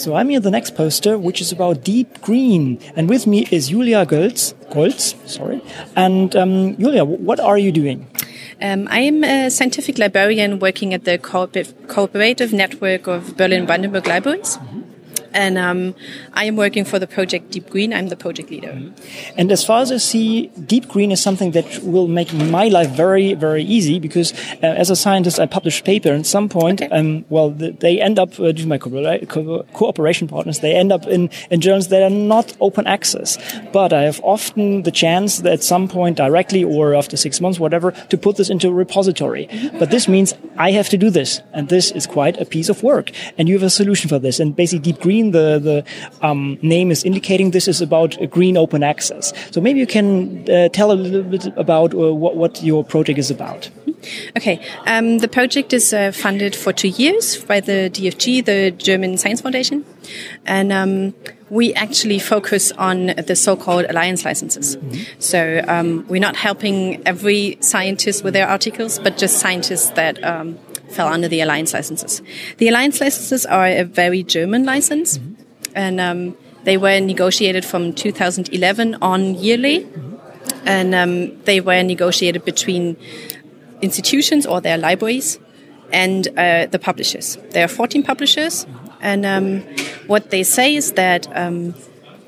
So I'm here the next poster, which is about deep green, and with me is Julia Goltz. Goltz, sorry. And um, Julia, what are you doing? Um, I am a scientific librarian working at the cooperative network of Berlin Brandenburg libraries. Mm -hmm and um, I am working for the project Deep Green. I'm the project leader. And as far as I see, Deep Green is something that will make my life very, very easy because uh, as a scientist, I publish paper. And at some point, okay. um, well, they end up uh, due to my co cooperation partners. They end up in, in journals that are not open access. But I have often the chance that at some point, directly or after six months, whatever, to put this into a repository. But this means I have to do this, and this is quite a piece of work. And you have a solution for this. And basically, Deep Green green, the, the um, name is indicating this is about green open access. So maybe you can uh, tell a little bit about uh, what, what your project is about. Okay, um, the project is uh, funded for two years by the DFG, the German Science Foundation, and um, we actually focus on the so-called alliance licenses. Mm-hmm. So um, we're not helping every scientist with their articles, but just scientists that um, fell under the alliance licenses. The alliance licenses are a very German license, mm-hmm. and um, they were negotiated from 2011 on yearly, mm-hmm. and um, they were negotiated between institutions or their libraries and uh, the publishers. There are 14 publishers, and um, what they say is that um,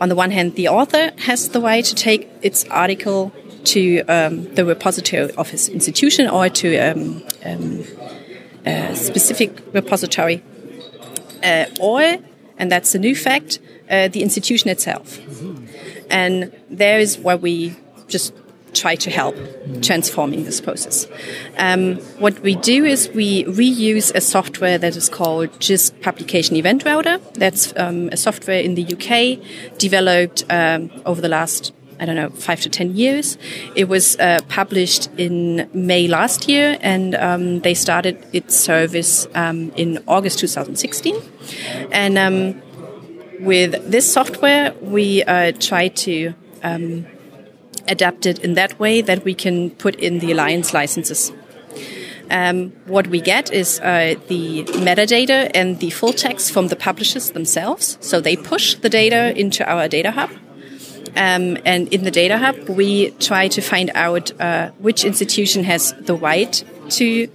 on the one hand, the author has the right to take its article to um, the repository of his institution or to um, um, a specific repository, uh, or, and that's a new fact, uh, the institution itself. And there is where we just try to help transforming this process. Um, what we do is we reuse a software that is called JISC Publication Event Router. That's um, a software in the UK developed um, over the last I don't know, five to ten years. It was uh, published in May last year, and um, they started its service um, in August 2016. And um, with this software, we uh, try to um, adapt it in that way that we can put in the alliance licenses. Um, what we get is uh, the metadata and the full text from the publishers themselves. So they push the data into our data hub um, and in the Data Hub, we try to find out uh, which institution has the right to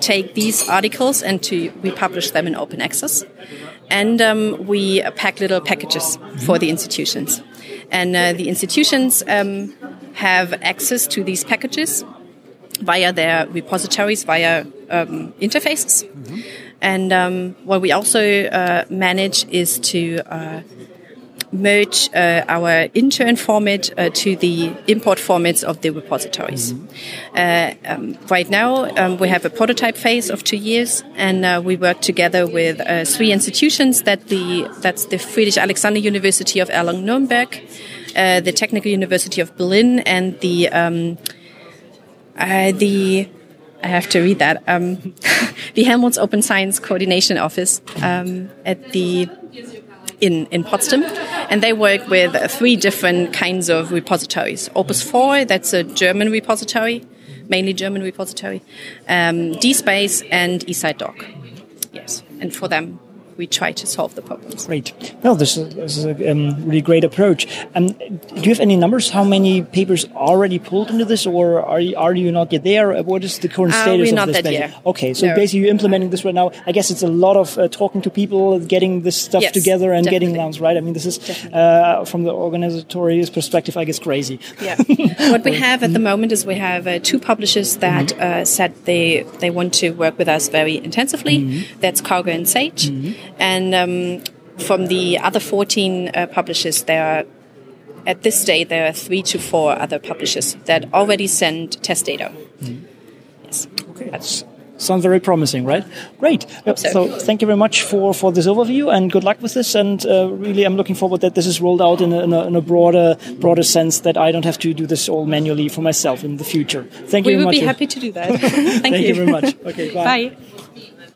take these articles and to republish them in open access. And um, we pack little packages for the institutions. And uh, the institutions um, have access to these packages via their repositories, via um, interfaces. Mm -hmm. And um, what we also uh, manage is to uh, merge uh, our intern format uh, to the import formats of the repositories. Mm-hmm. Uh, um, right now, um, we have a prototype phase of two years, and uh, we work together with uh, three institutions. That the that's the Friedrich Alexander University of Erlangen-Nuremberg, uh, the Technical University of Berlin, and the um, the I have to read that. Um, the Helmholtz Open Science Coordination Office um, at the in, in Potsdam. And they work with three different kinds of repositories. Opus 4, that's a German repository, mainly German repository. Um, DSpace and eSciDoc. Yes. And for them, we try to solve the problems. Great. Well, this is, this is a um, really great approach. Um, do you have any numbers? How many papers already pulled into this, or are you, are you not yet there? What is the current uh, status of this? That yet. Okay, so no. basically you're implementing this right now. I guess it's a lot of uh, talking to people, getting this stuff yes, together, and definitely. getting rounds right. I mean, this is uh, from the organizatory perspective, I guess, crazy. Yeah. what we have at the moment is we have uh, two publishers that mm -hmm. said they they want to work with us very intensively. Mm -hmm. That's Karger and Sage, mm -hmm. And um, from the other 14 uh, publishers, there are at this stage there are three to four other publishers that already send test data. Mm. Yes. Okay. That's, sounds very promising, right? Great. So. so. thank you very much for, for this overview and good luck with this. And uh, really, I'm looking forward that this is rolled out in a, in a, in a broader broader sense that I don't have to do this all manually for myself in the future. Thank we you very much. We would be happy to do that. thank, thank you. you very much. Okay, bye. bye.